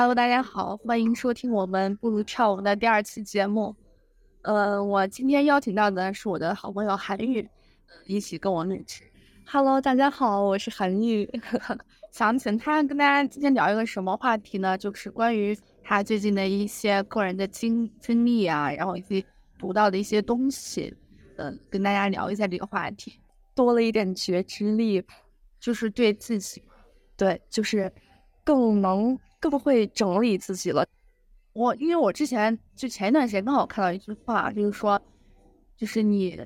Hello，大家好，欢迎收听我们不如跳舞的第二期节目。呃，我今天邀请到的是我的好朋友韩愈，一起跟我录制。Hello，大家好，我是韩愈，想请他跟大家今天聊一个什么话题呢？就是关于他最近的一些个人的经经历啊，然后以及读到的一些东西，嗯，跟大家聊一下这个话题。多了一点觉知力，就是对自己，对，就是更能。更会整理自己了。我因为我之前就前一段时间刚好看到一句话，就是说，就是你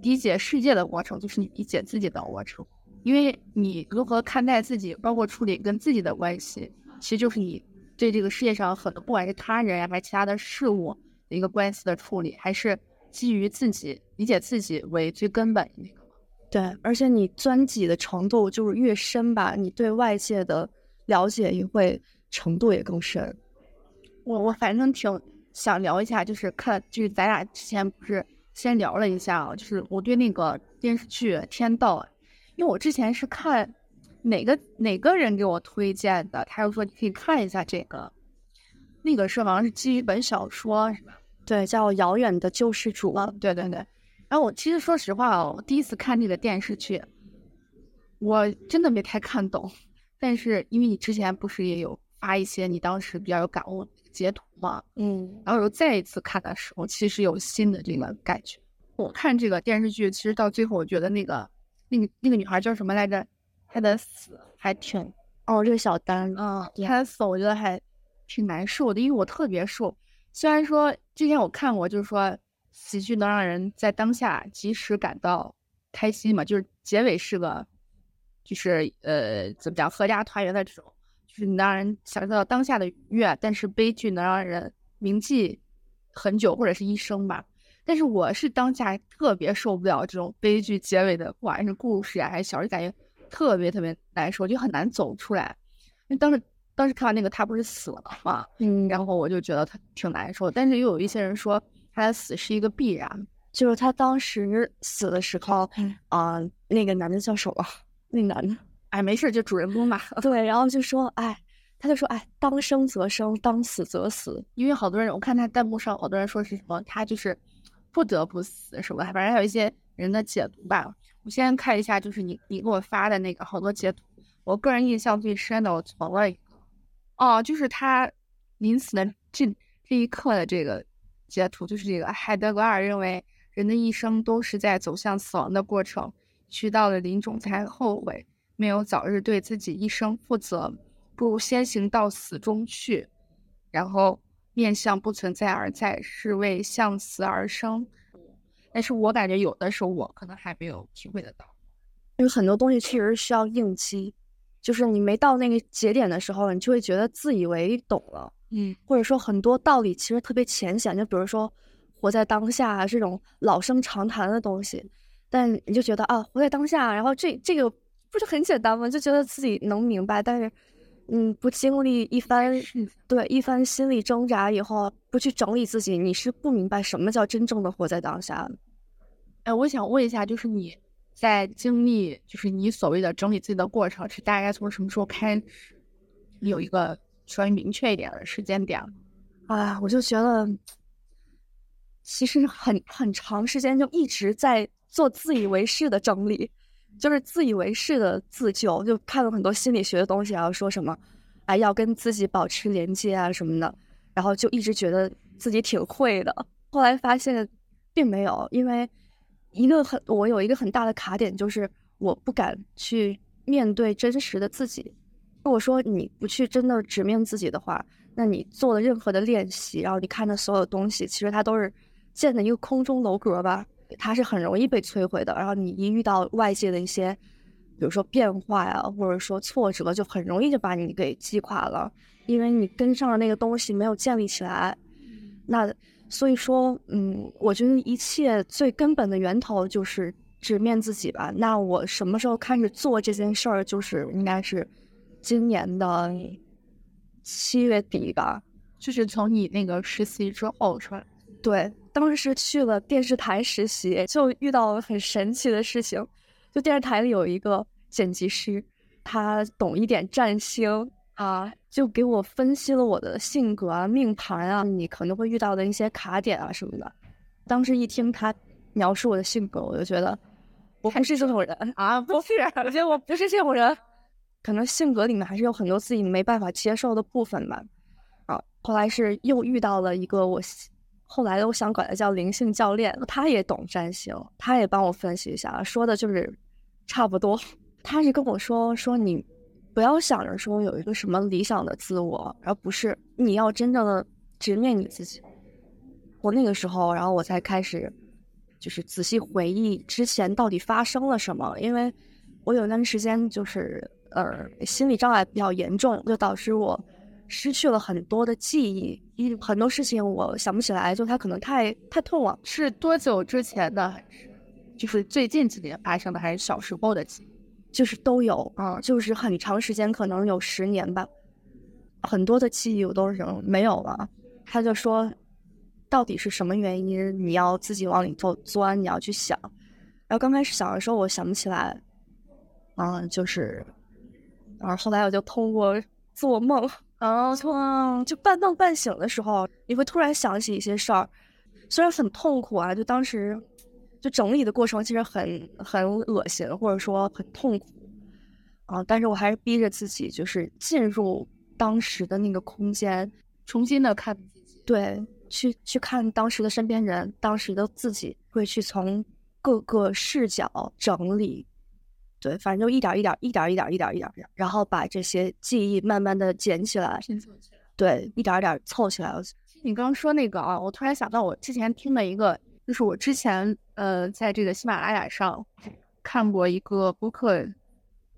理解世界的过程，就是你理解自己的过程。因为你如何看待自己，包括处理跟自己的关系，其实就是你对这个世界上很多不管是他人呀，还是其他的事物的一个关系的处理，还是基于自己理解自己为最根本的那个。对，而且你钻己的程度就是越深吧，你对外界的了解也会。程度也更深，我我反正挺想聊一下，就是看就是咱俩之前不是先聊了一下啊，就是我对那个电视剧《天道》，因为我之前是看哪个哪个人给我推荐的，他又说你可以看一下这个，那个是好像是基于一本小说是吧？对，叫《遥远的救世主》。对对对。然后我其实说实话哦，我第一次看这个电视剧，我真的没太看懂，但是因为你之前不是也有。发一些你当时比较有感悟的截图嘛，嗯，然后又再一次看的时候，其实有新的这个感觉。我看这个电视剧，其实到最后，我觉得那个那个那个女孩叫什么来着？她的死还挺……哦，这个小丹，嗯，她的死我觉得还挺难受的，因为我特别瘦。虽然说之前我看过，就是说喜剧能让人在当下及时感到开心嘛，就是结尾是个，就是呃，怎么讲，合家团圆的这种。就是能让人享受到当下的愉悦，但是悲剧能让人铭记很久或者是一生吧。但是我是当下特别受不了这种悲剧结尾的，不管是故事啊还是小说，感觉特别特别难受，就很难走出来。因为当时当时看完那个他不是死了嘛，嗯，然后我就觉得他挺难受。但是又有一些人说他的死是一个必然，就是他当时死的时候，啊，那个男的叫什么？那男的。哎，没事，就主人公嘛。对，然后就说，哎，他就说，哎，当生则生，当死则死。因为好多人，我看他弹幕上好多人说是什么，他就是不得不死什么，反正还有一些人的解读吧。我先看一下，就是你你给我发的那个好多截图。我个人印象最深的，我存了一个，哦，就是他临死的这这一刻的这个截图，就是这个海德格尔认为，人的一生都是在走向死亡的过程，去到了临终才后悔。没有早日对自己一生负责，不如先行到死中去，然后面向不存在而在，是为向死而生。但是我感觉有的时候我可能还没有体会得到，因为很多东西确实需要应激，就是你没到那个节点的时候，你就会觉得自以为懂了，嗯，或者说很多道理其实特别浅显，就比如说活在当下这种老生常谈的东西，但你就觉得啊，活在当下，然后这这个。不是很简单吗？就觉得自己能明白，但是，嗯，不经历一番对一番心理挣扎以后，不去整理自己，你是不明白什么叫真正的活在当下。哎，我想问一下，就是你在经历，就是你所谓的整理自己的过程，是大概从什么时候开始？有一个稍微明确一点的时间点？啊，我就觉得，其实很很长时间就一直在做自以为是的整理。就是自以为是的自救，就看了很多心理学的东西，然后说什么，哎，要跟自己保持连接啊什么的，然后就一直觉得自己挺会的。后来发现并没有，因为一个很我有一个很大的卡点，就是我不敢去面对真实的自己。如果说你不去真的直面自己的话，那你做的任何的练习，然后你看的所有东西，其实它都是建的一个空中楼阁吧。它是很容易被摧毁的，然后你一遇到外界的一些，比如说变化呀，或者说挫折，就很容易就把你给击垮了，因为你跟上的那个东西没有建立起来。那所以说，嗯，我觉得一切最根本的源头就是直面自己吧。那我什么时候开始做这件事儿？就是应该是今年的七月底吧，就是从你那个实习之后是吧？对。当时去了电视台实习，就遇到了很神奇的事情。就电视台里有一个剪辑师，他懂一点占星，啊，就给我分析了我的性格啊、命盘啊，你可能会遇到的一些卡点啊什么的。当时一听他描述我的性格，我就觉得我不是这种人 啊，不是，我觉得我不是这种人，可能性格里面还是有很多自己没办法接受的部分吧。啊，后来是又遇到了一个我。后来我想管他叫灵性教练，他也懂占星，他也帮我分析一下，说的就是差不多。他是跟我说说你不要想着说有一个什么理想的自我，而不是你要真正的直面你自己。我那个时候，然后我才开始就是仔细回忆之前到底发生了什么，因为我有段时间就是呃心理障碍比较严重，就导致我。失去了很多的记忆，因很多事情我想不起来，就它可能太太痛了。是多久之前的？还是就是最近几年发生的？还是小时候的记忆？就是都有啊，就是很长时间，可能有十年吧。很多的记忆我都是没有了。他就说，到底是什么原因？你要自己往里头钻，你要去想。然后刚开始想的时候，我想不起来。嗯，就是，然后后来我就通过做梦。然后就半梦半醒的时候，你会突然想起一些事儿，虽然很痛苦啊，就当时就整理的过程其实很很恶心，或者说很痛苦啊，但是我还是逼着自己，就是进入当时的那个空间，重新的看，对，去去看当时的身边人，当时的自己，会去从各个视角整理。对，反正就一点一点，一点一点，一点一点，然后把这些记忆慢慢的捡起来，拼凑起来。对，一点一点凑起来。你刚刚说那个啊，我突然想到，我之前听的一个，就是我之前呃，在这个喜马拉雅上看过一个播客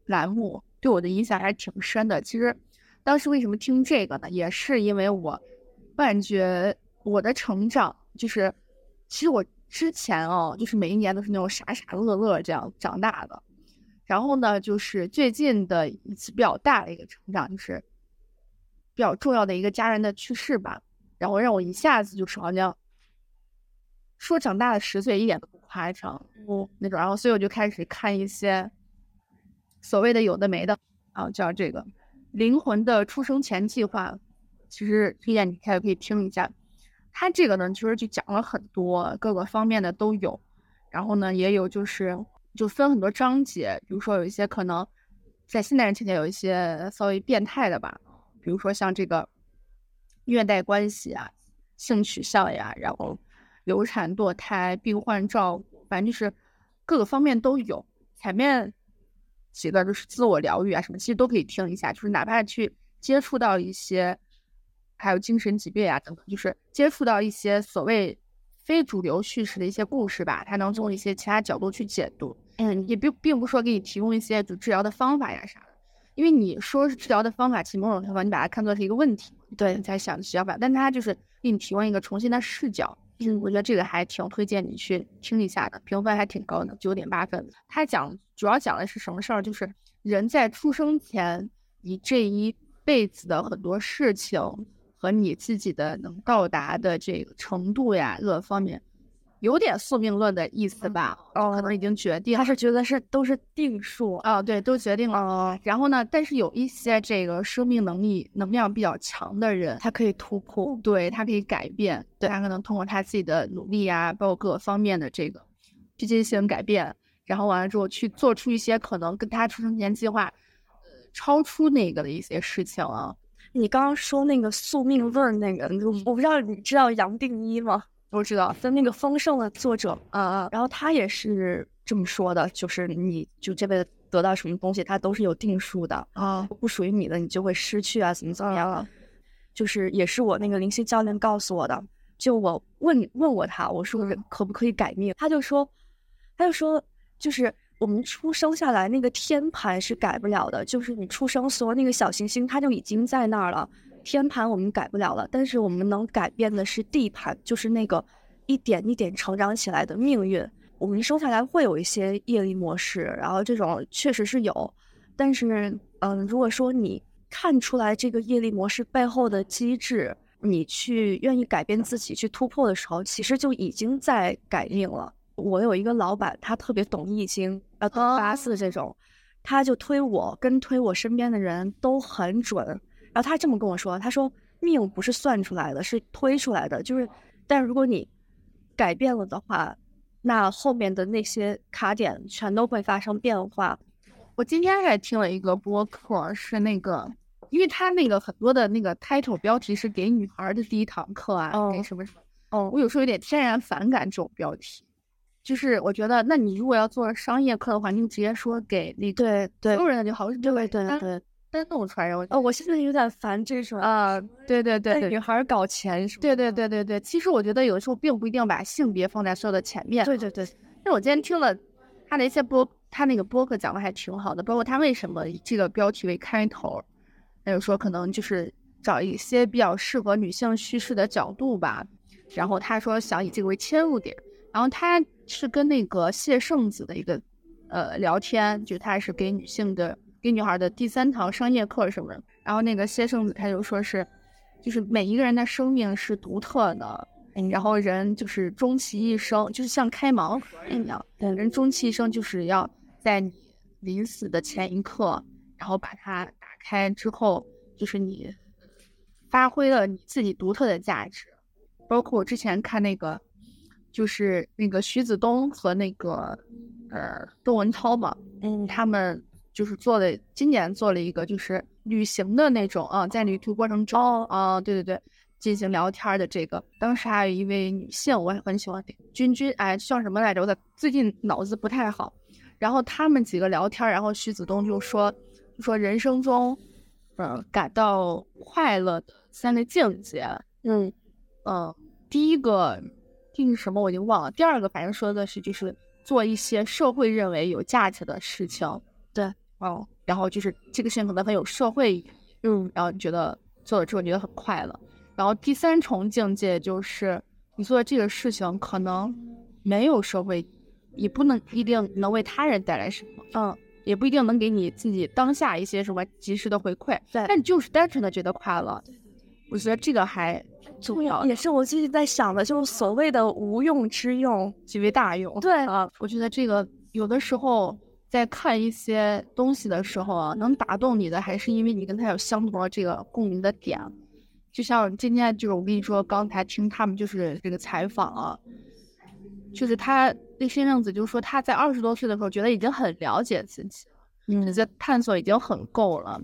栏目，对我的影响还是挺深的。其实当时为什么听这个呢？也是因为我感觉我的成长，就是其实我之前哦，就是每一年都是那种傻傻乐乐这样长大的。然后呢，就是最近的一次比较大的一个成长，就是比较重要的一个家人的去世吧。然后让我一下子就是好像说长大了十岁，一点都不夸张，嗯，那种。然后所以我就开始看一些所谓的有的没的啊，叫这个灵魂的出生前计划。其实推荐你开始可以听一下，他这个呢，其实就讲了很多各个方面的都有。然后呢，也有就是。就分很多章节，比如说有一些可能在现代人听起来有一些稍微变态的吧，比如说像这个虐待关系啊、性取向呀，然后流产、堕胎、病患照顾，反正就是各个方面都有。前面几个就是自我疗愈啊什么，其实都可以听一下，就是哪怕去接触到一些还有精神疾病啊等等，就是接触到一些所谓非主流叙事的一些故事吧，它能从一些其他角度去解读。嗯，也并并不是说给你提供一些就治疗的方法呀啥的，因为你说是治疗的方法，其实某种程度你把它看作是一个问题，对你才想想法，但它就是给你提供一个重新的视角。嗯，我觉得这个还挺推荐你去听一下的，评分还挺高的，九点八分。他讲主要讲的是什么事儿？就是人在出生前，你这一辈子的很多事情和你自己的能到达的这个程度呀，各个方面。有点宿命论的意思吧？哦，可能已经决定，他是觉得是都是定数啊，对，都决定了。然后呢，但是有一些这个生命能力能量比较强的人，他可以突破，对他可以改变，对他可能通过他自己的努力啊，包括各个方面的这个去进行改变，然后完了之后去做出一些可能跟他出生前计划呃超出那个的一些事情啊。你刚刚说那个宿命论那个，我不知道你知道杨定一吗？我知道，就那个丰盛的作者，啊啊，然后他也是这么说的，就是你就这辈子得到什么东西，它都是有定数的啊，不属于你的，你就会失去啊，怎么怎么样啊？就是也是我那个灵性教练告诉我的，就我问问过他，我说可不可以改命，他就说，他就说，就是我们出生下来那个天盘是改不了的，就是你出生所有那个小行星，它就已经在那儿了。天盘我们改不了了，但是我们能改变的是地盘，就是那个一点一点成长起来的命运。我们生下来会有一些业力模式，然后这种确实是有，但是，嗯，如果说你看出来这个业力模式背后的机制，你去愿意改变自己去突破的时候，其实就已经在改命了。我有一个老板，他特别懂易经，呃，八字这种，他就推我跟推我身边的人都很准。然后他这么跟我说，他说命不是算出来的，是推出来的，就是，但如果你改变了的话，那后面的那些卡点全都会发生变化。我今天还听了一个播客，是那个，因为他那个很多的那个 title 标题是给女孩的第一堂课啊，哦给什么什么，哦，我有时候有点天然反感这种标题。就是我觉得，那你如果要做商业课的话，你就直接说给那个对对所有人就好，对对单对，单弄出来，哦，我现在有点烦这种啊，对对对对女孩搞钱什么对对对对对，其实我觉得有的时候并不一定把性别放在所有的前面。对对对，但我今天听了他的一些播，他那个播客讲的还挺好的，包括他为什么以这个标题为开头，他就说可能就是找一些比较适合女性叙事的角度吧。然后他说想以这个为切入点，然后他是跟那个谢圣子的一个呃聊天，就他是给女性的给女孩的第三堂商业课什么的。然后那个谢圣子他就说是，就是每一个人的生命是独特的，然后人就是终其一生，就是像开盲盒一样，对人终其一生就是要在你临死的前一刻，然后把它打开之后，就是你发挥了你自己独特的价值。包括我之前看那个，就是那个徐子东和那个呃窦文涛嘛，嗯，他们就是做的今年做了一个就是旅行的那种啊，在旅途过程中啊，对对对，进行聊天的这个。当时还有一位女性，我也很喜欢那个君君，哎，叫什么来着？我咋最近脑子不太好。然后他们几个聊天，然后徐子东就说，就说人生中，呃，感到快乐的三个境界，嗯嗯，第一个这是什么我已经忘了，第二个反正说的是就是做一些社会认为有价值的事情，对，哦，然后就是这个事情可能很有社会意义，嗯然后你觉得做了之后觉得很快乐，然后第三重境界就是你做的这个事情可能没有社会，也不能一定能为他人带来什么，嗯，也不一定能给你自己当下一些什么及时的回馈，对。但你就是单纯的觉得快乐，我觉得这个还重要，也是我最近在想的，就是所谓的无用之用。即为大用。对啊，我觉得这个有的时候在看一些东西的时候啊，能打动你的，还是因为你跟他有相同的这个共鸣的点。就像今天就是我跟你说，刚才听他们就是这个采访啊，就是他那新正子就说他在二十多岁的时候觉得已经很了解自己了，嗯在探索已经很够了。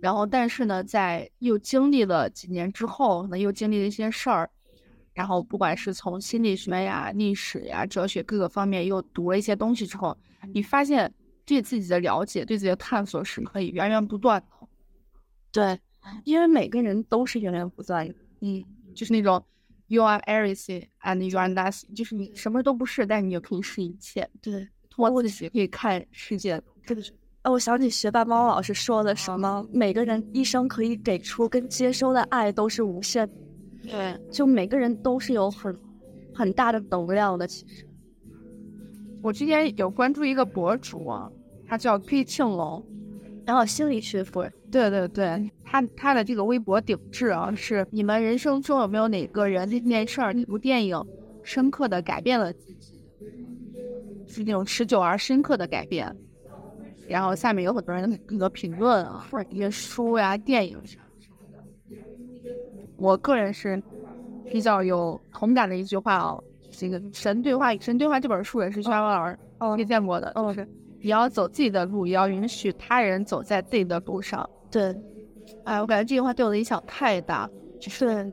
然后，但是呢，在又经历了几年之后，呢又经历了一些事儿，然后不管是从心理学呀、历史呀、哲学各个方面又读了一些东西之后，你发现对自己的了解、对自己的探索是可以源源不断的。对，因为每个人都是源源不断的。嗯，就是那种 you are everything and you are nothing，就是你什么都不是，但你也可以是一切。对，通过自己可以看世界。对哦，我想起学霸猫老师说的什么，每个人一生可以给出跟接收的爱都是无限，对，就每个人都是有很很大的能量的。其实，我之前有关注一个博主啊，他叫 P 庆龙。然后心理学博，对对对，他他的这个微博顶置啊，是你们人生中有没有哪个人、那件事儿、那部电影深刻的改变了自己，是那种持久而深刻的改变。然后下面有很多人那个评论啊，或者一些书呀、电影啥什么的。我个人是比较有同感的一句话哦，这个《神对话与神对话》这本书也是徐老师推荐过的，就是你要走自己的路，也要允许他人走在自己的路上。对，哎，我感觉这句话对我的影响太大，就是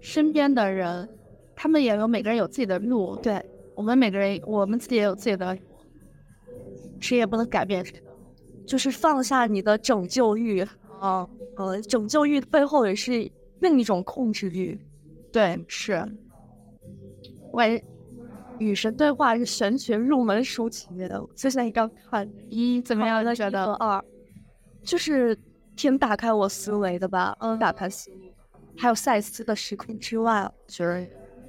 身边的人，他们也有每个人有自己的路，对，我们每个人，我们自己也有自己的，谁也不能改变谁。就是放下你的拯救欲，啊，呃，拯救欲背后也是另一种控制欲。对，是，我与神对话》是玄学入门书籍的，我最近刚看，一怎么样？的觉得二，就是挺打开我思维的吧，嗯，打开思维。还有赛斯的时空之外，觉得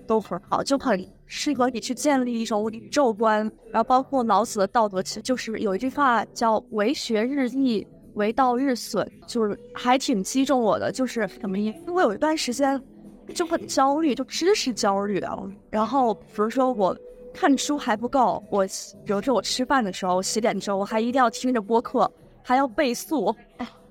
都很好，就很适合你去建立一种宇宙观。然后包括老子的道德，其实就是有一句话叫“为学日益，为道日损”，就是还挺击中我的。就是什么意思？因为有一段时间就很焦虑，就知识焦虑啊。然后比如说我看书还不够，我比如说我吃饭的时候、洗脸的时候，我还一定要听着播客，还要背诵。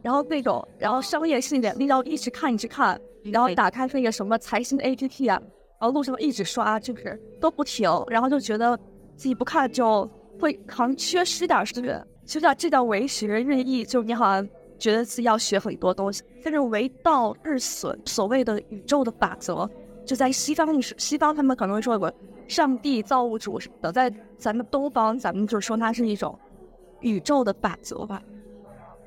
然后那种，然后商业性的，你要一直看一直看，然后打开那个什么财新的 APP 啊，后路上一直刷，就是都不停，然后就觉得自己不看就会好像缺失点什么，就叫这叫为学日益，就你好像觉得自己要学很多东西，但是为道日损，所谓的宇宙的法则，就在西方是西方他们可能会说过上帝造物主什么的，在咱们东方，咱们就说它是一种宇宙的法则吧，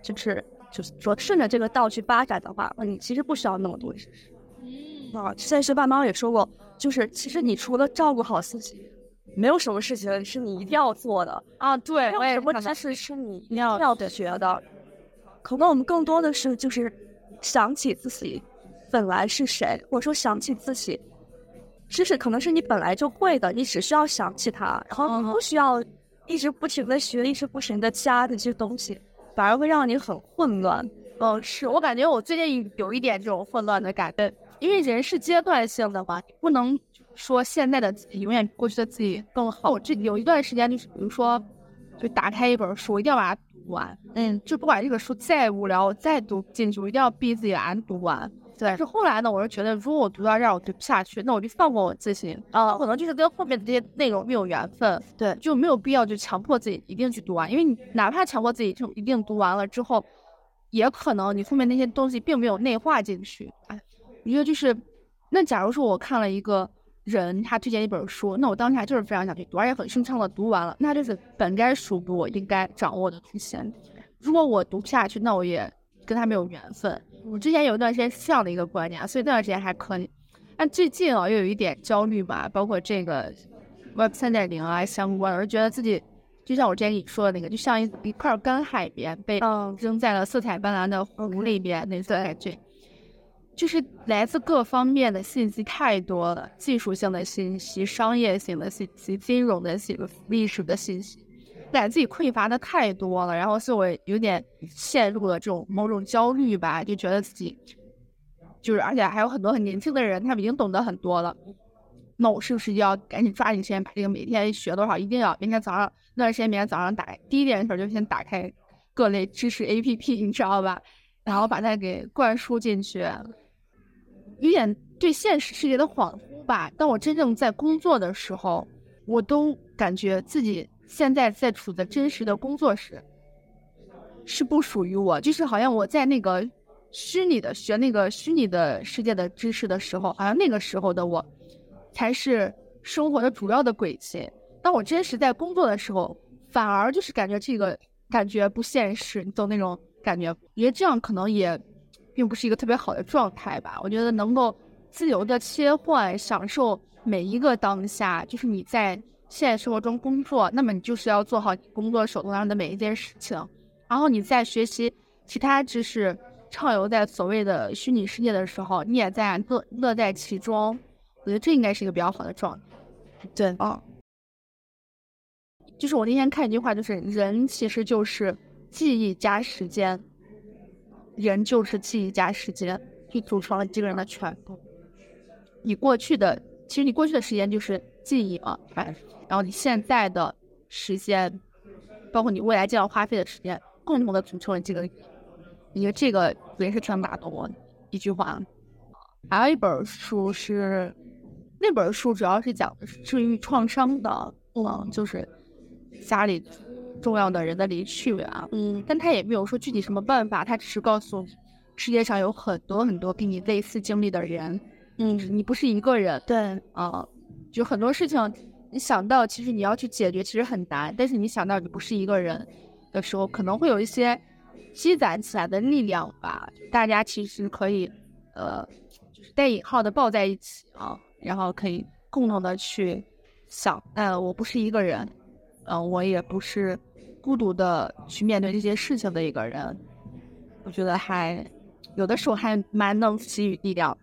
就是就是说顺着这个道去发展的话，你其实不需要那么多知识。啊，现实爸妈也说过，就是其实你除了照顾好自己，没有什么事情是你一定要做的啊。对，没有什么知识是你一定要学的。可能我们更多的是就是想起自己本来是谁，或者说想起自己知识可能是你本来就会的，你只需要想起它，然后你不需要一直不停的学，一直不停的加这些东西，反而会让你很混乱。嗯，是我感觉我最近有一点这种混乱的感觉，因为人是阶段性的嘛，不能说现在的自己永远比过去的自己更好。我这有一段时间就是，比如说，就打开一本书，我一定要把它读完。嗯，就不管这个书再无聊，我再读进去，我一定要逼自己把它读完。对。是后来呢，我是觉得，如果我读到这儿我读不下去，那我就放过我自己。啊，可能就是跟后面的这些内容没有缘分。对，就没有必要就强迫自己一定去读完，因为你哪怕强迫自己就一定读完了之后。也可能你后面那些东西并没有内化进去，哎，我觉得就是，那假如说我看了一个人他推荐一本书，那我当下就是非常想去读，而且很顺畅的读完了，那就是本该属于我应该掌握的东西。如果我读不下去，那我也跟他没有缘分。我之前有一段时间是这样的一个观念，所以那段时间还可以。但最近啊，又有一点焦虑吧，包括这个 Web 三点零啊相关，我就觉得自己。就像我之前跟你说的那个，就像一一块干海绵被扔在了色彩斑斓的湖里边，那种感觉，就是来自各方面的信息太多了，技术性的信息、商业性的信息、金融的信息、历史的信息，感觉自己匮乏的太多了，然后所以我有点陷入了这种某种焦虑吧，就觉得自己就是，而且还有很多很年轻的人，他们已经懂得很多了。那我是不是要赶紧抓紧时间把这个每天学多少，一定要明天早上那段时间，明天早上打第一件事就先打开各类知识 APP，你知道吧？然后把它给灌输进去，有点对现实世界的恍惚吧。当我真正在工作的时候，我都感觉自己现在在处的真实的工作室是不属于我，就是好像我在那个虚拟的学那个虚拟的世界的知识的时候，好像那个时候的我。才是生活的主要的轨迹。当我真实在工作的时候，反而就是感觉这个感觉不现实，你懂那种感觉？我觉得这样可能也并不是一个特别好的状态吧。我觉得能够自由的切换，享受每一个当下，就是你在现实生活中工作，那么你就是要做好你工作手头上的每一件事情。然后你在学习其他知识，畅游在所谓的虚拟世界的时候，你也在乐乐在其中。我觉得这应该是一个比较好的状态，对，哦，就是我那天看一句话，就是人其实就是记忆加时间，人就是记忆加时间，就组成了这个人的全部。你过去的，其实你过去的时间就是记忆嘛，哎，然后你现在的时间，包括你未来将要花费的时间，共同的组成了这个。我觉得这个也是挺打动我的一句话。还有一本书是。那本书主要是讲的是治愈创伤的，嗯，就是家里重要的人的离去啊，嗯，但他也没有说具体什么办法，他只是告诉世界上有很多很多跟你类似经历的人，嗯，你不是一个人，对，啊，就很多事情你想到其实你要去解决其实很难，但是你想到你不是一个人的时候，可能会有一些积攒起来的力量吧，大家其实可以呃，就是带引号的抱在一起啊。然后可以共同的去想，呃，我不是一个人，嗯，我也不是孤独的去面对这些事情的一个人。我觉得还有的时候还蛮能给予力量。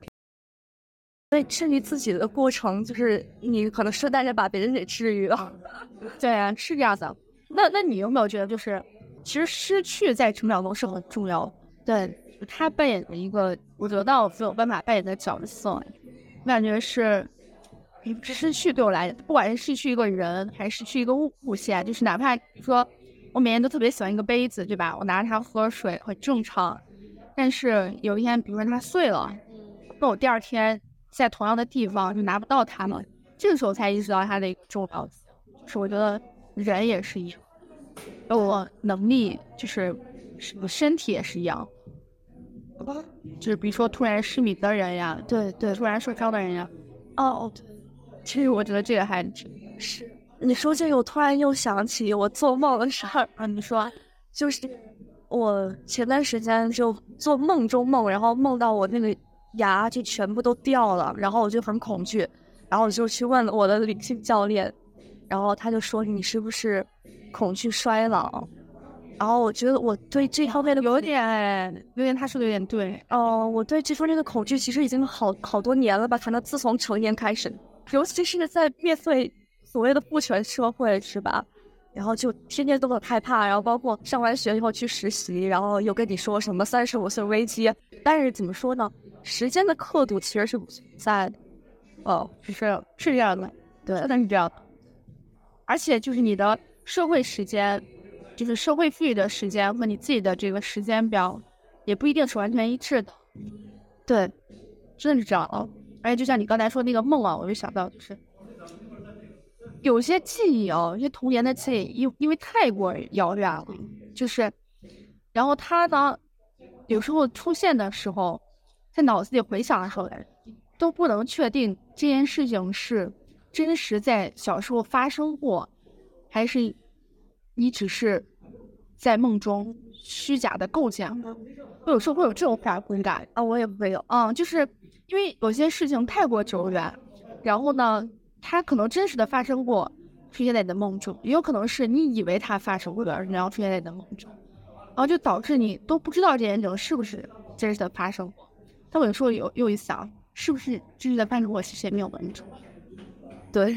所以治愈自己的过程，就是你可能顺带着把别人给治愈了。对啊，是这样的。那那你有没有觉得，就是其实失去在成长中是很重要的？对，他扮演的一个我得到没有办法扮演的角色。我感觉是，失去对我来，不管是失去一个人，还是失去一个物物件，就是哪怕说，我每天都特别喜欢一个杯子，对吧？我拿着它喝水很正常。但是有一天，比如说它碎了，那我第二天在同样的地方就拿不到它了，这个时候才意识到它的一个重要性。就是我觉得人也是一样，包括能力，就是身体也是一样。就是比如说突然失明的人呀，对对，突然受伤的人呀。哦，对，其实我觉得这个还是。你说这个，我突然又想起我做梦的事儿啊。你说，就是我前段时间就做梦中梦，然后梦到我那个牙就全部都掉了，然后我就很恐惧，然后我就去问我的灵性教练，然后他就说你是不是恐惧衰老？然后我觉得我对这方面的有点，有点他说的有点对。哦，我对这方面的恐惧其实已经好好多年了吧？可能自从成年开始，尤其是在面对。所谓的父权社会是吧？然后就天天都很害怕，然后包括上完学以后去实习，然后又跟你说什么三十五岁危机。但是怎么说呢？时间的刻度其实是不存在的。哦，是是这样的，对，真的是这样的。而且就是你的社会时间，就是社会赋予的时间和你自己的这个时间表，也不一定是完全一致的。对，真的是这样的。而且就像你刚才说那个梦啊，我就想到就是。有些记忆哦，有些童年的记忆，因因为太过遥远了，就是，然后他呢，有时候出现的时候，在脑子里回想的时候，都不能确定这件事情是真实在小时候发生过，还是你只是在梦中虚假的构建。我有时候会有这种反回感啊，我也会有，嗯，就是因为有些事情太过久远，然后呢。它可能真实的发生过，出现在你的梦中，也有可能是你以为它发生过的，然后出现在你的梦中，然后就导致你都不知道这件事情是不是真实的发生过。但我有时候有又一想，是不是真实的发生过，其实也没有那么重要。对，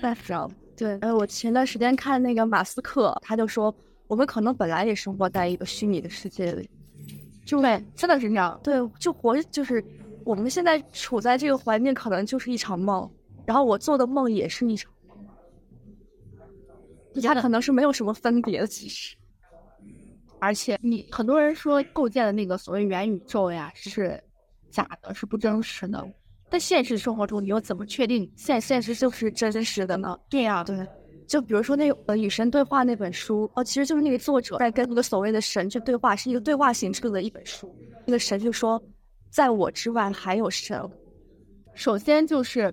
那知道对，呃，我前段时间看那个马斯克，他就说，我们可能本来也生活在一个虚拟的世界里，就对，真的是这样。对，就活就是我们现在处在这个环境，可能就是一场梦。然后我做的梦也是一场梦，它可能是没有什么分别的，其实。而且你很多人说构建的那个所谓元宇宙呀是假的，是不真实的。但现实生活中，你又怎么确定现现实就是真实的呢？对呀，对。就比如说那个《与神对话》那本书，哦，其实就是那个作者在跟那个所谓的神去对话，是一个对话形式的一本书。那个神就说：“在我之外还有神。”首先就是。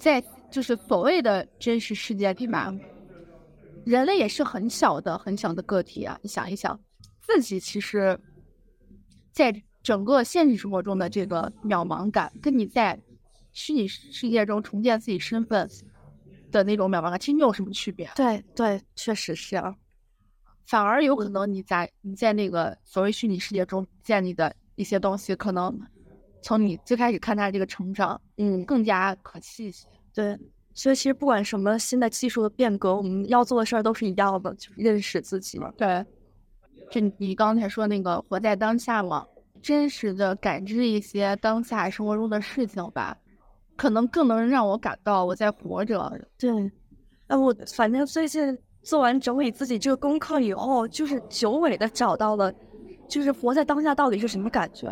在就是所谓的真实世界里嘛，人类也是很小的、很小的个体啊。你想一想，自己其实，在整个现实生活中的这个渺茫感，跟你在虚拟世界中重建自己身份的那种渺茫感，其实没有什么区别。对对，确实是啊。反而有可能你在你在那个所谓虚拟世界中建立的一些东西，可能。从你最开始看他的这个成长，嗯，更加可气一些。对，所以其实不管什么新的技术的变革，我们要做的事儿都是一样的，就是认识自己嘛。对，就你刚才说那个活在当下嘛，真实的感知一些当下生活中的事情吧，可能更能让我感到我在活着。对，哎，我反正最近做完整理自己这个功课以后，就是久违的找到了，就是活在当下到底是什么感觉。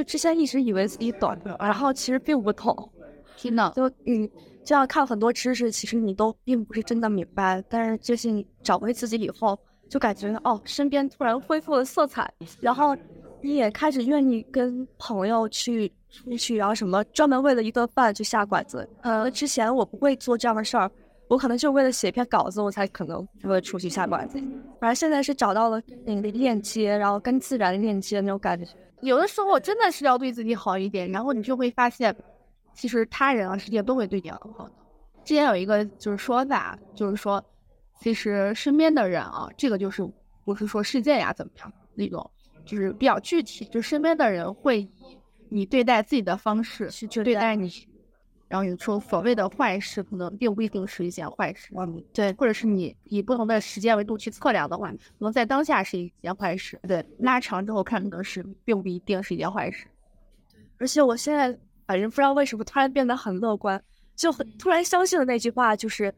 就之前一直以为自己懂，然后其实并不懂。天呐，就你，这样看很多知识，其实你都并不是真的明白。但是最近找回自己以后，就感觉哦，身边突然恢复了色彩，然后你也开始愿意跟朋友去出去，然后什么专门为了一顿饭去下馆子。呃，之前我不会做这样的事儿，我可能就为了写一篇稿子，我才可能会出去下馆子。反正现在是找到了那个链接，然后跟自然链接那种感觉。有的时候真的是要对自己好一点，然后你就会发现，其实他人啊、世界都会对你很好的。之前有一个就是说法，就是说，其实身边的人啊，这个就是不是说世界呀怎么样那种，就是比较具体，就身边的人会以你对待自己的方式去对待你。然后有时候所谓的坏事，可能并不一定是一件坏事，嗯对，或者是你以不同的时间维度去测量的话，可能在当下是一件坏事，对，拉长之后看可能是并不一定是一件坏事。而且我现在反正不知道为什么突然变得很乐观，就很突然相信了那句话，就是，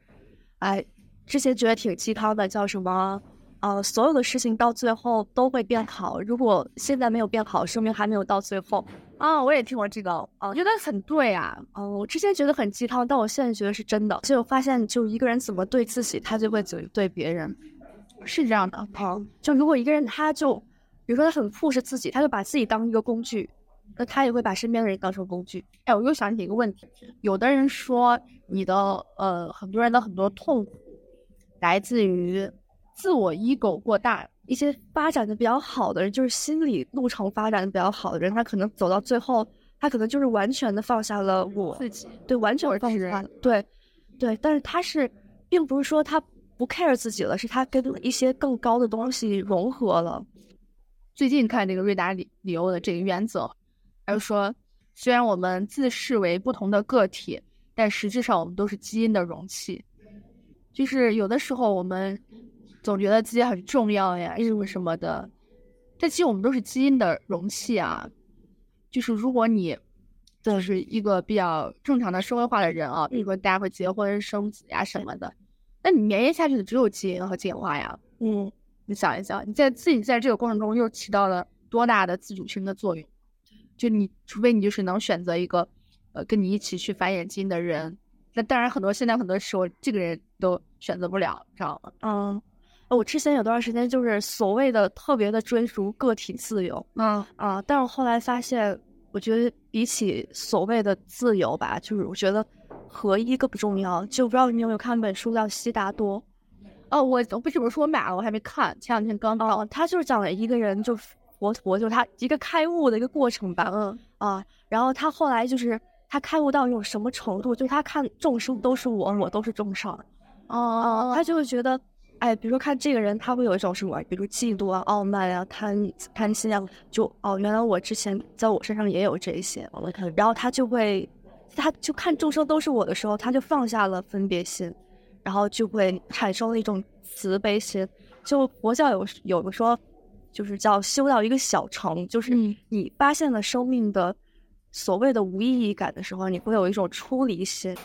哎，之前觉得挺鸡汤的，叫什么？呃，所有的事情到最后都会变好。如果现在没有变好，说明还没有到最后。啊，我也听过这个，我觉得很对啊。嗯，我之前觉得很鸡汤，但我现在觉得是真的。就我发现，就一个人怎么对自己，他就会怎么对别人，是这样的。好，就如果一个人他就，比如说他很 push 自己，他就把自己当一个工具，那他也会把身边的人当成工具。哎，我又想起一个问题，有的人说你的呃，很多人的很多痛苦来自于自我 ego 过大。一些发展的比较好的人，就是心理路程发展的比较好的人，他可能走到最后，他可能就是完全的放下了我自己，对，完全放下了，对，对。但是他是，并不是说他不 care 自己了，是他跟一些更高的东西融合了。最近看这个瑞达里里欧的这个原则，他就说，虽然我们自视为不同的个体，但实质上我们都是基因的容器，就是有的时候我们。总觉得自己很重要呀，什么什么的。但其实我们都是基因的容器啊。就是如果你就是一个比较正常的社会化的人啊，比如说大家会结婚生子呀什么的，那你绵延下去的只有基因和进化呀。嗯，你想一想，你在自己在这个过程中又起到了多大的自主性的作用？就你除非你就是能选择一个呃跟你一起去繁衍基因的人，那当然很多现在很多时候这个人都选择不了，知道吗？嗯。我之前有段时间就是所谓的特别的追逐个体自由，嗯啊，但是后来发现，我觉得比起所谓的自由吧，就是我觉得合一更重要。就不知道你有没有看本书叫《悉达多》？哦，我我不是我买了，我还没看，前两天刚哦，他就是讲了一个人就佛陀，就是他一个开悟的一个过程吧，嗯啊，然后他后来就是他开悟到一种什么程度，就是他看众生都是我，我都是众生，哦哦，他就会觉得。哎，比如说看这个人，他会有一种什么，比如嫉妒啊、傲慢啊、贪贪心啊，就哦，原来我之前在我身上也有这些，然后他就会，他就看众生都是我的时候，他就放下了分别心，然后就会产生了一种慈悲心。就佛教有有个说，就是叫修到一个小成，就是你发现了生命的所谓的无意义感的时候，你会有一种出离心，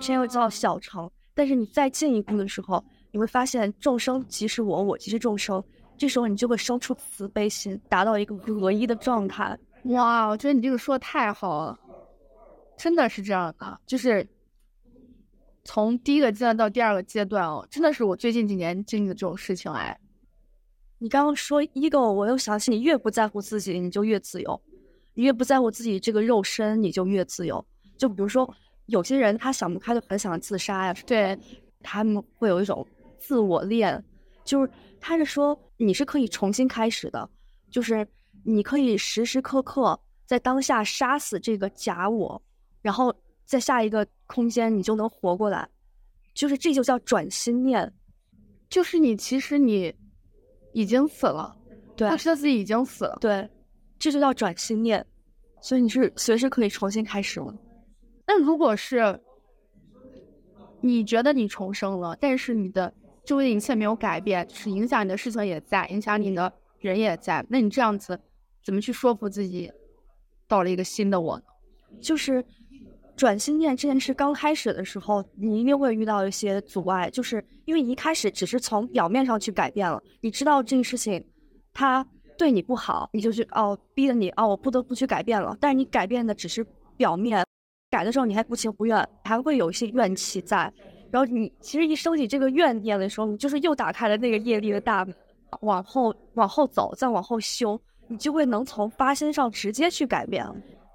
这又叫小成。但是你再进一步的时候。你会发现众生即是我，我即是众生，这时候你就会生出慈悲心，达到一个合一的状态。哇，我觉得你这个说的太好了，真的是这样的，就是从第一个阶段到第二个阶段哦，真的是我最近几年经历的这种事情哎。你刚刚说 ego，我又想起你越不在乎自己，你就越自由；你越不在乎自己这个肉身，你就越自由。就比如说有些人他想不开，就很想自杀呀，对他们会有一种。自我恋，就是他是说你是可以重新开始的，就是你可以时时刻刻在当下杀死这个假我，然后在下一个空间你就能活过来，就是这就叫转心念，就是你其实你已经死了，对，知道自己已经死了，对，这就叫转心念，所以你是随时可以重新开始了。那如果是你觉得你重生了，但是你的周围的一切没有改变，就是影响你的事情也在，影响你的人也在。那你这样子怎么去说服自己到了一个新的我呢？就是转心念这件事刚开始的时候，你一定会遇到一些阻碍，就是因为你一开始只是从表面上去改变了，你知道这个事情它对你不好，你就去哦逼着你哦我不得不去改变了。但是你改变的只是表面，改的时候你还不情不愿，还会有一些怨气在。然后你其实一升起这个怨念的时候，你就是又打开了那个业力的大门，往后往后走，再往后修，你就会能从发心上直接去改变，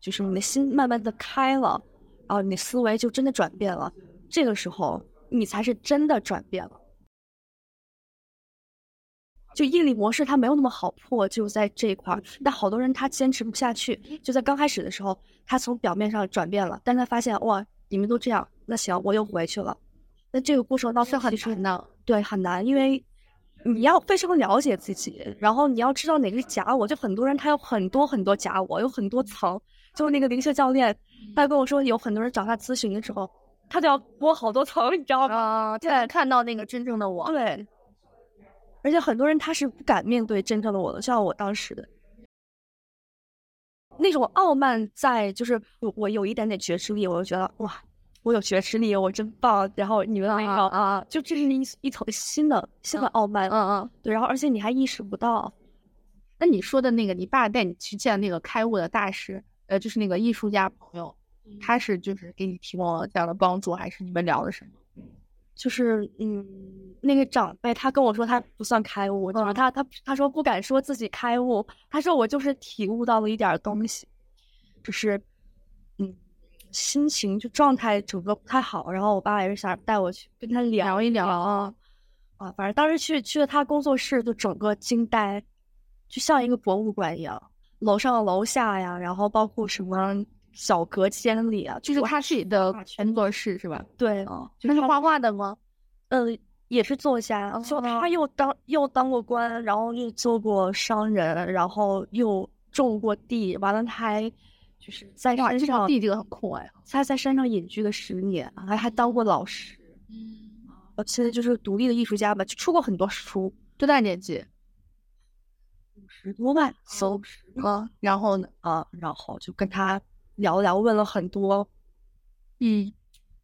就是你的心慢慢的开了，然后你的思维就真的转变了，这个时候你才是真的转变了。就业力模式它没有那么好破，就在这一块儿，但好多人他坚持不下去，就在刚开始的时候，他从表面上转变了，但他发现哇，你们都这样，那行我又回去了。那这个过程到最后很难，对，很难，因为你要非常了解自己，然后你要知道哪个是假我。就很多人他有很多很多假我，有很多层。就那个灵修教练，他跟我说，有很多人找他咨询的时候，他就要剥好多层，你知道吗？啊，对，看到那个真正的我。对，而且很多人他是不敢面对真正的我的，像我当时的那种傲慢，在就是我我有一点点觉知力，我就觉得哇。我有学识力，我真棒，然后你们没有啊，就这是一一层新的新的傲慢，嗯嗯，对，然后而且你还意识不到。那你说的那个，你爸带你去见那个开悟的大师，呃，就是那个艺术家朋友，他是就是给你提供了这样的帮助，还是你们聊的什么？就是嗯，那个长辈他跟我说他不算开悟，就是他他他说不敢说自己开悟，他说我就是体悟到了一点东西，就是嗯，心情就状态整个不太好，然后我爸也是想带我去跟他聊一聊啊啊，反正当时去去了他工作室，就整个惊呆。就像一个博物馆一样，楼上楼下呀，然后包括什么小隔间里啊，就是他自己的工作室是吧？对，他是画画的吗？呃，也是作家，就他又当又当过官，然后又做过商人，然后又种过地，完了他还就是在山上地这个很酷哎，他在山上隐居了十年，还还当过老师，嗯，呃，现在就是独立的艺术家吧，就出过很多书，多大年纪？十多万，搜十啊，然后呢？啊，然后就跟他聊聊，问了很多，嗯，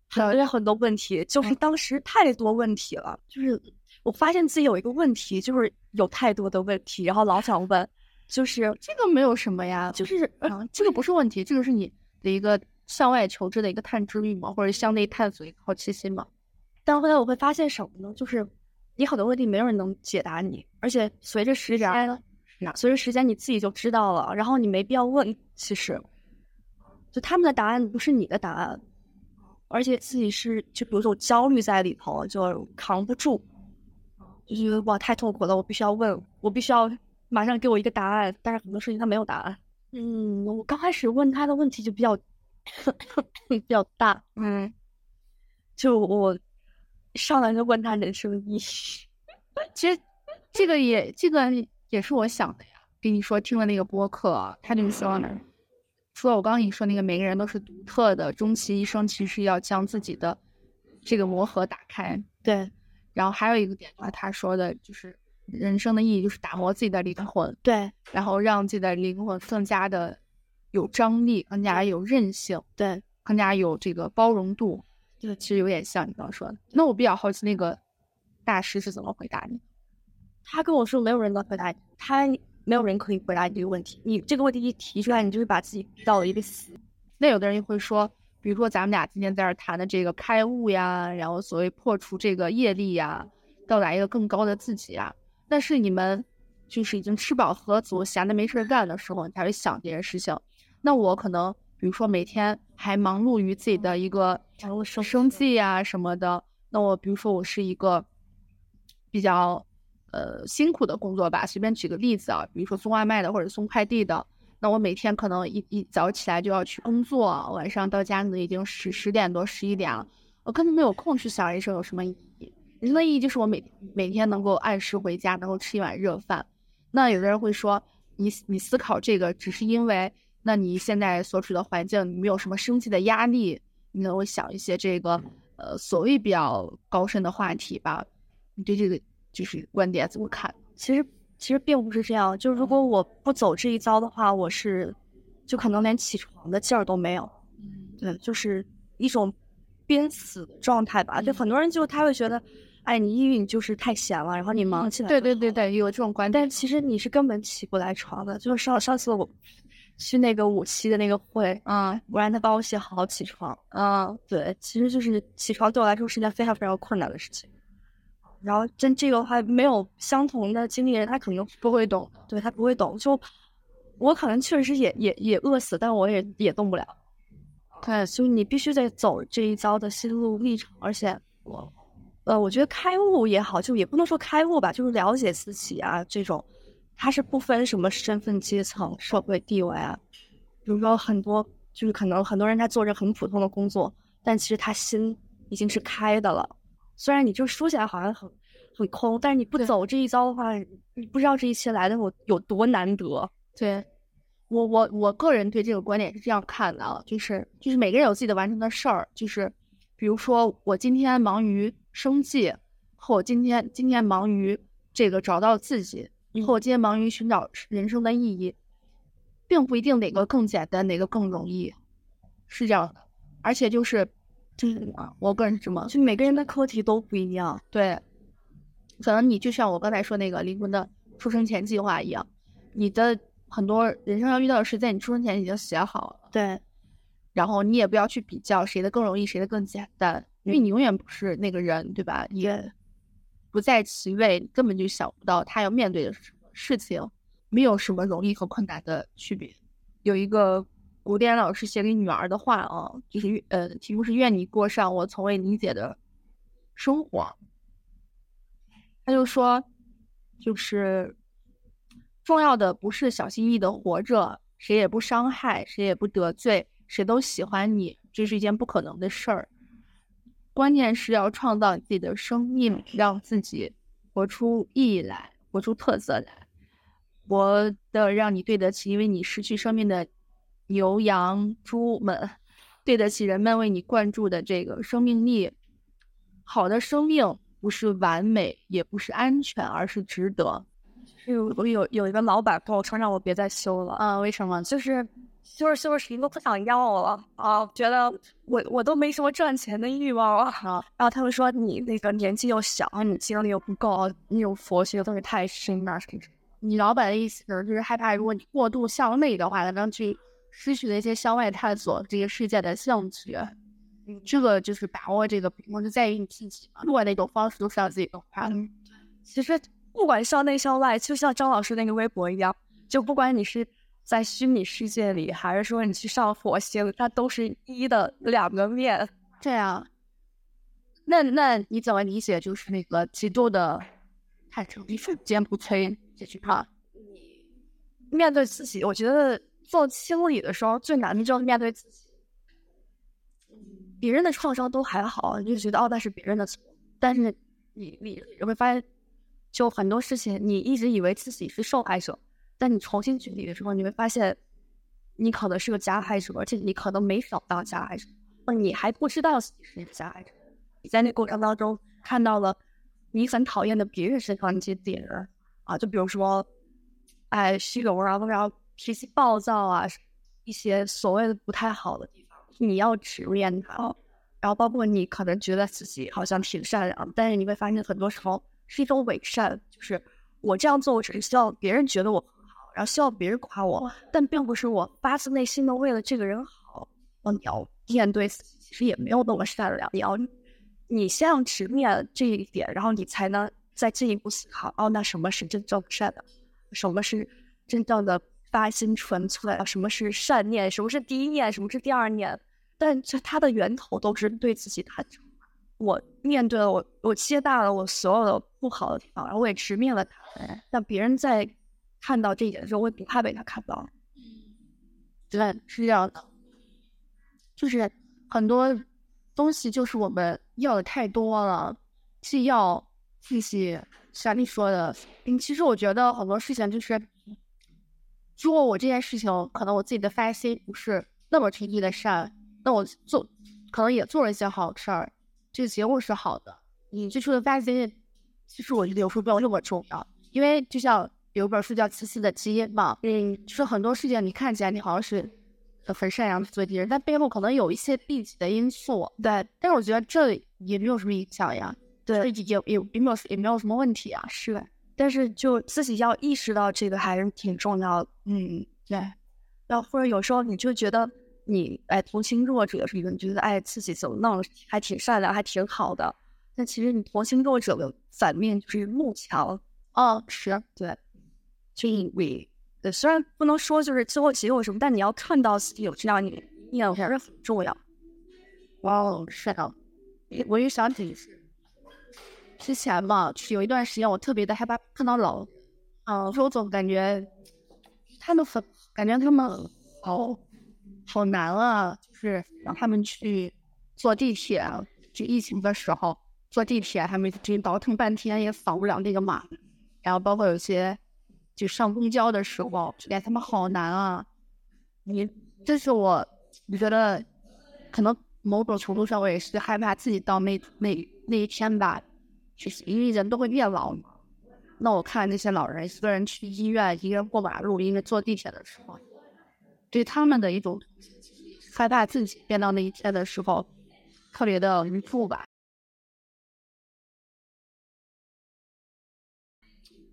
很多很多问题，就是。当时太多问题了，就是我发现自己有一个问题，就是有太多的问题，然后老想问，就是这个没有什么呀，就是这个不是问题，这个是你的一个向外求知的一个探知欲嘛，或者向内探索一个好奇心嘛。但后来我会发现什么呢？就是你很多问题没有人能解答你，而且随着时间。随着时间，你自己就知道了，然后你没必要问。其实，就他们的答案不是你的答案，而且自己是就有一种焦虑在里头，就扛不住，就觉得哇太痛苦了，我必须要问，我必须要马上给我一个答案。但是很多事情他没有答案。嗯，我刚开始问他的问题就比较比较大。嗯，就我上来就问他人生意义。其实这个也这个。也是我想的呀，跟你说听了那个播客，他就说呢，说我刚刚跟你说那个每个人都是独特的，终其一生其实要将自己的这个魔盒打开。对，然后还有一个点就是他说的，就是人生的意义就是打磨自己的灵魂。对，然后让自己的灵魂更加的有张力，更加有韧性。对，更加有这个包容度。这个，其实有点像你刚刚说的。那我比较好奇，那个大师是怎么回答你？他跟我说，没有人能回答你他，没有人可以回答你这个问题。你这个问题一提出来，你就会把自己逼到了一个死。那有的人会说，比如说咱们俩今天在这谈的这个开悟呀，然后所谓破除这个业力呀，到达一个更高的自己啊，那是你们就是已经吃饱喝足、闲的没事干的时候，你才会想这件事情。那我可能，比如说每天还忙碌于自己的一个生计呀什么的，那我比如说我是一个比较。呃，辛苦的工作吧，随便举个例子啊，比如说送外卖的或者送快递的，那我每天可能一一早起来就要去工作，晚上到家可能已经十十点多十一点了，我根本没有空去想人生有什么意义。人生的意义就是我每每天能够按时回家，能够吃一碗热饭。那有的人会说，你你思考这个只是因为，那你现在所处的环境你没有什么生计的压力，你能够想一些这个呃所谓比较高深的话题吧？你对这个。就是观点怎么看？其实其实并不是这样。就如果我不走这一遭的话，我是就可能连起床的劲儿都没有。嗯，对，就是一种濒死的状态吧。就很多人就他会觉得，哎，你抑郁你就是太闲了，然后你忙起来。对对对对，有这种观点。但其实你是根本起不来床的。就是上上次我去那个五期的那个会，嗯，我让他帮我写好好起床。嗯，对，其实就是起床对我来说是件非常非常困难的事情。然后真这个话没有相同的经历人，他可能不会懂，对他不会懂。就我可能确实也也也饿死，但我也也动不了。对，就你必须得走这一遭的心路历程。而且我，呃，我觉得开悟也好，就也不能说开悟吧，就是了解自己啊，这种他是不分什么身份阶层、社会地位啊。比如说很多，就是可能很多人他做着很普通的工作，但其实他心已经是开的了。虽然你就说起来好像很很空，但是你不走这一遭的话，你不知道这一切来的我有多难得。对，我我我个人对这个观点是这样看的，啊，就是就是每个人有自己的完成的事儿，就是比如说我今天忙于生计，和我今天今天忙于这个找到自己，和我今天忙于寻找人生的意义，并不一定哪个更简单，哪个更容易，是这样的。而且就是对啊，我个人是这么就每个人的课题都不一样。对，可能你就像我刚才说那个灵魂的出生前计划一样，你的很多人生要遇到的事，在你出生前已经写好了。对，然后你也不要去比较谁的更容易，谁的更简单，因为你永远不是那个人，对吧？也不在其位，你根本就想不到他要面对的事情，没有什么容易和困难的区别。有一个古典老师写给女儿的话啊，就是呃，题目是“愿你过上我从未理解的生活”。他就说，就是重要的不是小心翼翼的活着，谁也不伤害，谁也不得罪，谁都喜欢你，这是一件不可能的事儿。关键是要创造你自己的生命，让自己活出意义来，活出特色来，活的让你对得起因为你失去生命的牛羊猪们，对得起人们为你灌注的这个生命力。好的生命不是完美，也不是安全，而是值得。有我有有一个老板跟我说，让我别再修了。啊，为什么？就是修着修着谁都不想要了啊，觉得我我都没什么赚钱的欲望了啊。然后他们说你那个年纪又小，你精力又不够，那种佛学的东西太深了。你老板的意思就是害怕，如果你过度向内的话，可能去失去了一些向外探索这个世界的兴趣。嗯，这个就是把握这个平衡，就在于你自己嘛。不管哪种方式，都是让自己更快乐。其实不管向内向外，就像张老师那个微博一样，就不管你是在虚拟世界里，还是说你去上火星，它都是一的两个面。这样，那那你怎么理解？就是那个极度的坦诚，一瞬间不摧这句话。你面对自己，我觉得做清理的时候最难的就是面对自己。别人的创伤都还好，你就觉得哦那是别人的错，但是你你你会发现，就很多事情你一直以为自己是受害者，但你重新举例的时候，你会发现你可能是个加害者，而且你可能没找到加害者，你还不知道自己是那个加害者。你在那过程当中看到了你很讨厌的别人身上那些点啊，就比如说，哎虚荣啊，然后脾气暴躁啊，一些所谓的不太好的地方。你要直面它，然后包括你可能觉得自己好像挺善良，但是你会发现很多时候是一种伪善，就是我这样做，我只是希望别人觉得我很好，然后希望别人夸我，但并不是我发自内心的为了这个人好。哦，你要面对自己，其实也没有那么善良。你要你先要直面这一点，然后你才能再进一步思考。哦，那什么是真正善良？什么是真正的？发心纯粹，什么是善念？什么是第一念？什么是第二念？但这它的源头都是对自己坦诚。我面对了我，我接纳了我所有的不好的地方，然后我也直面了它。但别人在看到这一点的时候，我也不怕被他看到。对，是这样的，就是很多东西就是我们要的太多了，既要自己像你说的，嗯，其实我觉得很多事情就是。如果我这件事情可能我自己的发心不是那么纯粹的善，那我做可能也做了一些好事儿，这个结果是好的。你最初的发心，其实我觉得有时候没有那么重要，因为就像有本书叫《慈禧的基因》嘛，嗯，就是很多事情你看起来你好像是很善良的做敌人，但背后可能有一些利己的因素。对，但是我觉得这也没有什么影响呀，对，也也也没有也没有什么问题啊，是。但是就自己要意识到这个还是挺重要的，嗯，对。然后或者有时候你就觉得你哎同情弱者是一个，你觉得哎自己怎么弄还挺善良，还挺好的。但其实你同情弱者的反面就是慕强。啊，是对。就你对，虽然不能说就是最后结果什么，但你要看到自己有这样一面还是很重要。哇哦，是的。我又想起。之前嘛，就是有一段时间我特别的害怕碰到老，嗯，我总感觉他们很，感觉他们好好难啊，就是让他们去坐地铁，就疫情的时候坐地铁，他们就倒腾半天也扫不了那个码，然后包括有些就上公交的时候，觉他们好难啊。你这是我，你觉得可能某种程度上我也是害怕自己到那那那一天吧。就是因为人都会变老，那我看那些老人一个人去医院，一个人过马路，一个坐地铁的时候，对他们的一种害怕自己变到那一天的时候，特别的无助吧。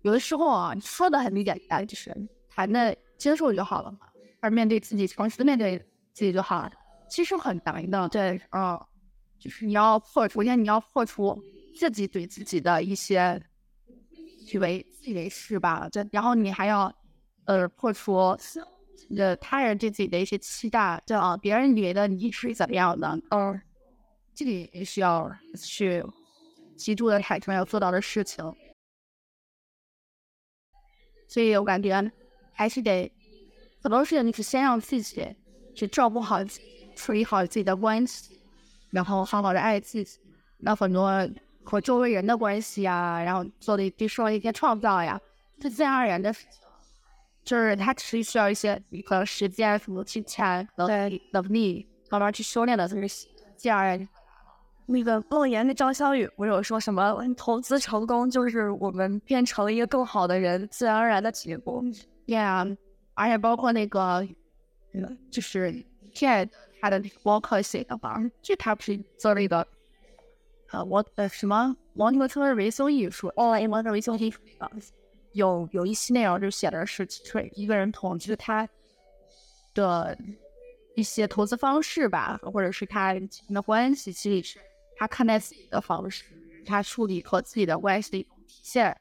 有的时候啊，说的很简单，就是谈的接受就好了嘛，而面对自己，诚实的面对自己就好了。其实很难的，对，嗯，就是你要破，首先你要破除自己对自己的一些以为自以为是吧，这然后你还要呃破除呃他人对自己的一些期待，就啊别人觉得你是怎么样的，嗯，这个也需要去极度的坦诚要做到的事情。所以我感觉还是得很多事情，就是先让自己去照顾好、处理好自己的关系，然后好好的爱自己。那很多和周围人的关系呀，然后做的比如说一些创造呀，是自然而然的事情。就是他只是需要一些可能时间、什么金钱、能能力慢慢去修炼的，就是自然而然。那个梦言的张小雨不是有说什么投资成功就是我们变成了一个更好的人，自然而然的结果。Yeah，而且包括那个，就是 Ted 他的那个博客写的吧，就他不是做了一个，呃，我呃什么摩托车维修艺术，哦，摩托车维修艺术那个，有有一期内容就写的是，一个人统治他的一些投资方式吧，或者是他的关系，其实是。他看待自己的方式，他处理和自己的关系的一种体现。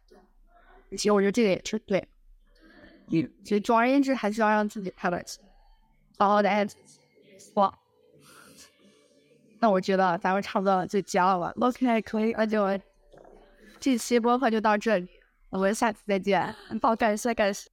其实我觉得这个也是对。嗯，其实总而言之，还是要让自己开心，好好的爱自己。哇，那我觉得咱们差不多就结了。吧。OK，可以，那就这期播客就到这里，我们下次再见。好，感谢感谢。